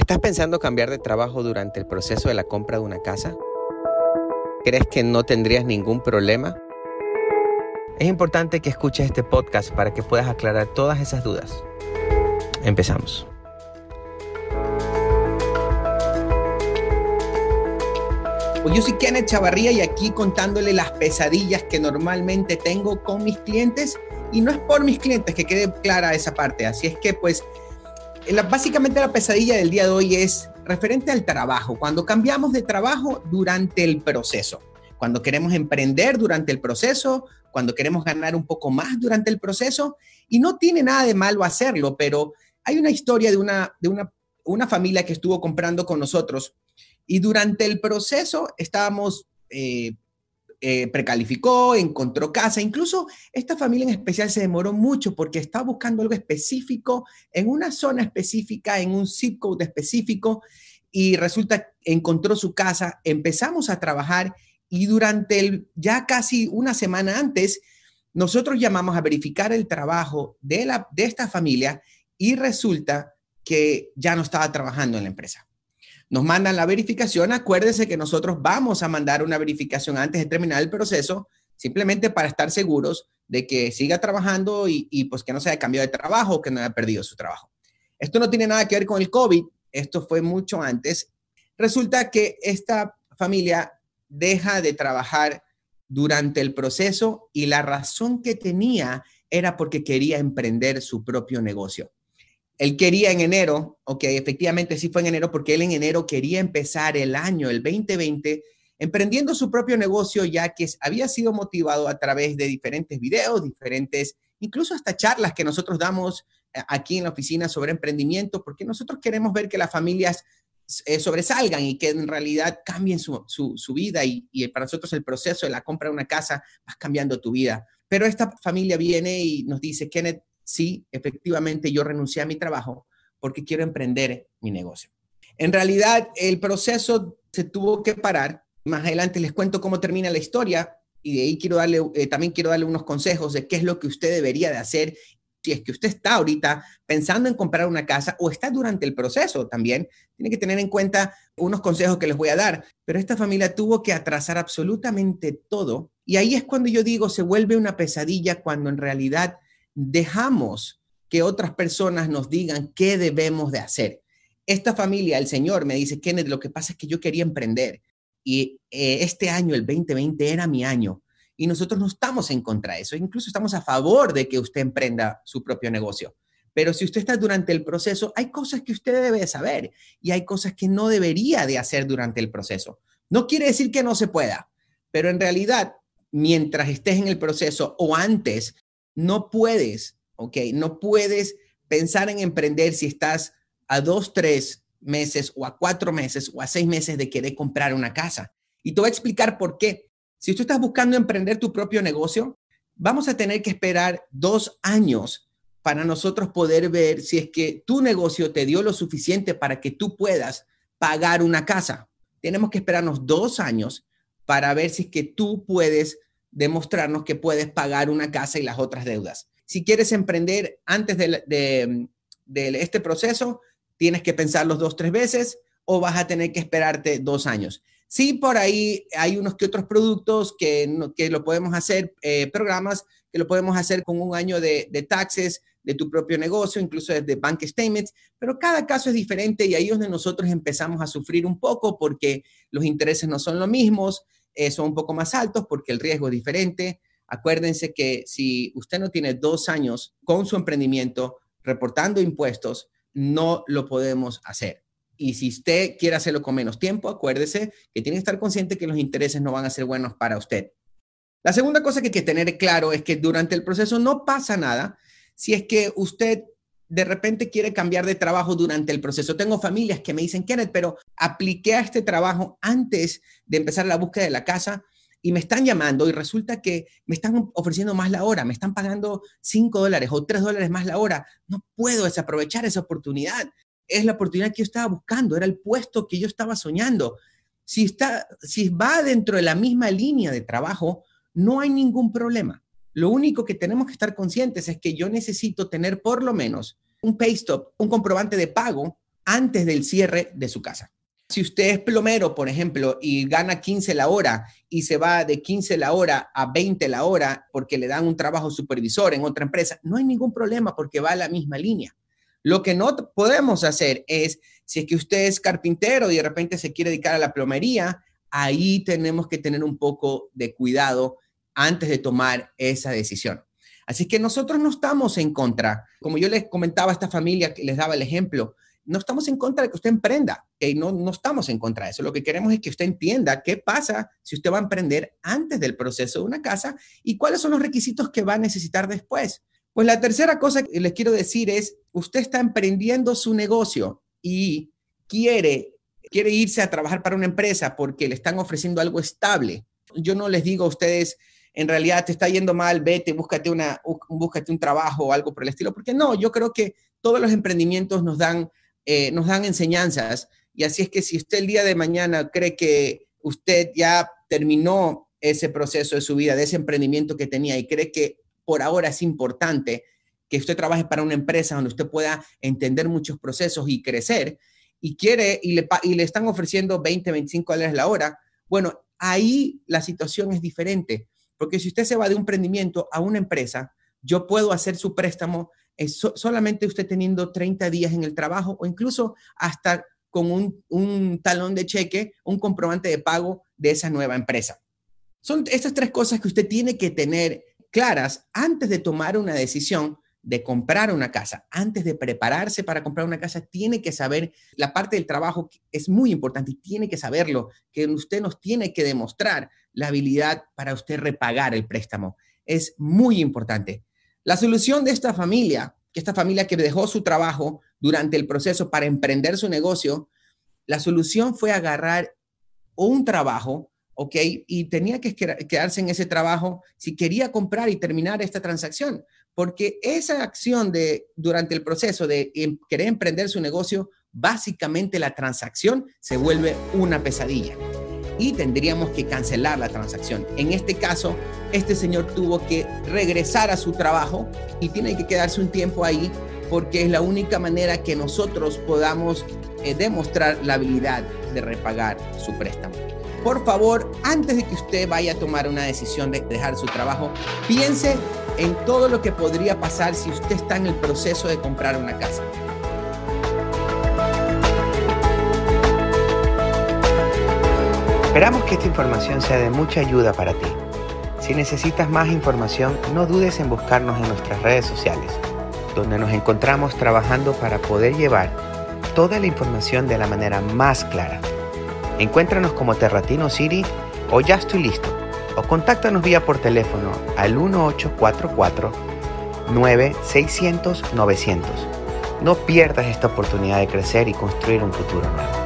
¿Estás pensando cambiar de trabajo durante el proceso de la compra de una casa? ¿Crees que no tendrías ningún problema? Es importante que escuches este podcast para que puedas aclarar todas esas dudas. Empezamos. Pues yo soy Kenneth Chavarría y aquí contándole las pesadillas que normalmente tengo con mis clientes y no es por mis clientes que quede clara esa parte. Así es que pues básicamente la pesadilla del día de hoy es referente al trabajo. Cuando cambiamos de trabajo durante el proceso, cuando queremos emprender durante el proceso, cuando queremos ganar un poco más durante el proceso, y no tiene nada de malo hacerlo, pero hay una historia de una, de una, una familia que estuvo comprando con nosotros y durante el proceso estábamos eh, eh, precalificó, encontró casa. Incluso esta familia en especial se demoró mucho porque estaba buscando algo específico en una zona específica, en un zip code específico y resulta encontró su casa. Empezamos a trabajar y durante ya casi una semana antes, nosotros llamamos a verificar el trabajo de, la, de esta familia y resulta que ya no estaba trabajando en la empresa nos mandan la verificación, acuérdense que nosotros vamos a mandar una verificación antes de terminar el proceso, simplemente para estar seguros de que siga trabajando y, pues que no se haya cambiado de trabajo o que no haya perdido su trabajo. Esto no tiene nada que ver con el COVID, esto fue mucho antes. Resulta que esta familia deja de trabajar durante el proceso y la razón que tenía era porque quería emprender su propio negocio él quería en enero, ok, efectivamente sí fue en enero, porque él en enero quería empezar el año, el 2020, emprendiendo su propio negocio, ya que había sido motivado a través de diferentes videos, diferentes, incluso hasta charlas que nosotros damos eh, aquí en la oficina sobre emprendimiento, porque nosotros queremos ver que las familias eh, sobresalgan y que en realidad cambien su, vida y, para nosotros el proceso de la compra de una casa va cambiando tu vida. Pero esta familia viene y nos dice, Kenneth, sí, efectivamente yo renuncié a mi trabajo porque quiero emprender mi negocio. En realidad, el proceso se tuvo que parar. Más adelante les cuento cómo termina la historia y de ahí quiero darle, eh, también quiero darle unos consejos de qué es lo que usted debería de hacer si es que usted está ahorita pensando en comprar una casa o está durante el proceso también, tiene que tener en cuenta unos consejos que les voy a dar. Pero esta familia tuvo que atrasar absolutamente todo y ahí es cuando yo digo, se vuelve una pesadilla cuando en realidad dejamos que otras personas nos digan qué debemos de hacer. Esta familia, el Señor me dice, Kenneth, lo que pasa es que yo quería emprender y eh, este año, el 2020, era mi año. Y nosotros no estamos en contra de eso, incluso estamos a favor de que usted emprenda su propio negocio. Pero si usted está durante el proceso, hay cosas que usted debe saber y hay cosas que no debería de hacer durante el proceso. No quiere decir que no se pueda, pero en realidad, mientras estés en el proceso o antes, no puedes, ¿ok? No puedes pensar en emprender si estás a dos, tres meses o a cuatro meses o a seis meses de querer comprar una casa. Y te voy a explicar por qué. Si tú estás buscando emprender tu propio negocio, vamos a tener que esperar dos años para nosotros poder ver si es que tu negocio te dio lo suficiente para que tú puedas pagar una casa. Tenemos que esperarnos dos años para ver si es que tú puedes demostrarnos que puedes pagar una casa y las otras deudas. Si quieres emprender antes de, este proceso, tienes que pensarlos dos, tres veces o vas a tener que esperarte dos años. Sí, por ahí hay unos que otros productos que, que lo podemos hacer, eh, programas que lo podemos hacer con un año de, taxes de tu propio negocio, incluso desde bank statements, pero cada caso es diferente y ahí es donde nosotros empezamos a sufrir un poco porque los intereses no son los mismos, eh, son un poco más altos porque el riesgo es diferente. Acuérdense que si usted no tiene dos años con su emprendimiento reportando impuestos, no lo podemos hacer. Y si usted quiere hacerlo con menos tiempo, acuérdese que tiene que estar consciente que los intereses no van a ser buenos para usted. La segunda cosa que hay que tener claro es que durante el proceso no pasa nada si es que usted de repente quiere cambiar de trabajo durante el proceso. Tengo familias que me dicen, Kenneth, pero apliqué a este trabajo antes de empezar la búsqueda de la casa y me están llamando y resulta que me están ofreciendo más la hora, me están pagando 5 dólares o 3 dólares más la hora. No puedo desaprovechar esa oportunidad. Es la oportunidad que yo estaba buscando, era el puesto que yo estaba soñando. Si, está, si va dentro de la misma línea de trabajo, no hay ningún problema. Lo único que tenemos que estar conscientes es que yo necesito tener por lo menos un pay stop, un comprobante de pago antes del cierre de su casa. Si usted es plomero, por ejemplo, y gana 15 la hora y se va de 15 la hora a 20 la hora porque le dan un trabajo supervisor en otra empresa, no hay ningún problema porque va a la misma línea. Lo que no podemos hacer es, si es que usted es carpintero y de repente se quiere dedicar a la plomería, ahí tenemos que tener un poco de cuidado antes de tomar esa decisión. Así que nosotros no estamos en contra. Como yo les comentaba a esta familia, que les daba el ejemplo, no estamos en contra de que usted emprenda, que no, no estamos en contra de eso. Lo que queremos es que usted entienda qué pasa si usted va a emprender antes del proceso de una casa y cuáles son los requisitos que va a necesitar después. Pues la tercera cosa que les quiero decir es, usted está emprendiendo su negocio y quiere, quiere irse a trabajar para una empresa porque le están ofreciendo algo estable. Yo no les digo a ustedes, en realidad te está yendo mal, vete, búscate, una, búscate un trabajo o algo por el estilo, porque no, yo creo que todos los emprendimientos nos dan eh, nos dan enseñanzas. Y así es que si usted el día de mañana cree que usted ya terminó ese proceso de su vida, de ese emprendimiento que tenía y cree que por ahora es importante que usted trabaje para una empresa donde usted pueda entender muchos procesos y crecer y quiere y le, y le están ofreciendo 20, 25 dólares la hora, bueno, ahí la situación es diferente, porque si usted se va de un emprendimiento a una empresa, yo puedo hacer su préstamo solamente usted teniendo 30 días en el trabajo o incluso hasta con un, talón de cheque, un comprobante de pago de esa nueva empresa. Son estas tres cosas que usted tiene que tener claras antes de tomar una decisión de comprar una casa, antes de prepararse para comprar una casa, tiene que saber la parte del trabajo es muy importante y tiene que saberlo, que usted nos tiene que demostrar la habilidad para usted repagar el préstamo. Es muy importante. La solución de esta familia, que esta familia que dejó su trabajo durante el proceso para emprender su negocio, la solución fue agarrar un trabajo, ¿ok? Y tenía que quedarse en ese trabajo si quería comprar y terminar esta transacción, porque esa acción de durante el proceso de em, querer emprender su negocio, básicamente la transacción se vuelve una pesadilla y tendríamos que cancelar la transacción. En este caso, este señor tuvo que regresar a su trabajo y tiene que quedarse un tiempo ahí porque es la única manera que nosotros podamos eh, demostrar la habilidad de repagar su préstamo. Por favor, antes de que usted vaya a tomar una decisión de dejar su trabajo, piense en todo lo que podría pasar si usted está en el proceso de comprar una casa. Esperamos que esta información sea de mucha ayuda para ti. Si necesitas más información, no dudes en buscarnos en nuestras redes sociales, donde nos encontramos trabajando para poder llevar toda la información de la manera más clara. Encuéntranos como Terratino City o Ya estoy listo, o contáctanos vía por teléfono al 1844 9600 900. No pierdas esta oportunidad de crecer y construir un futuro nuevo.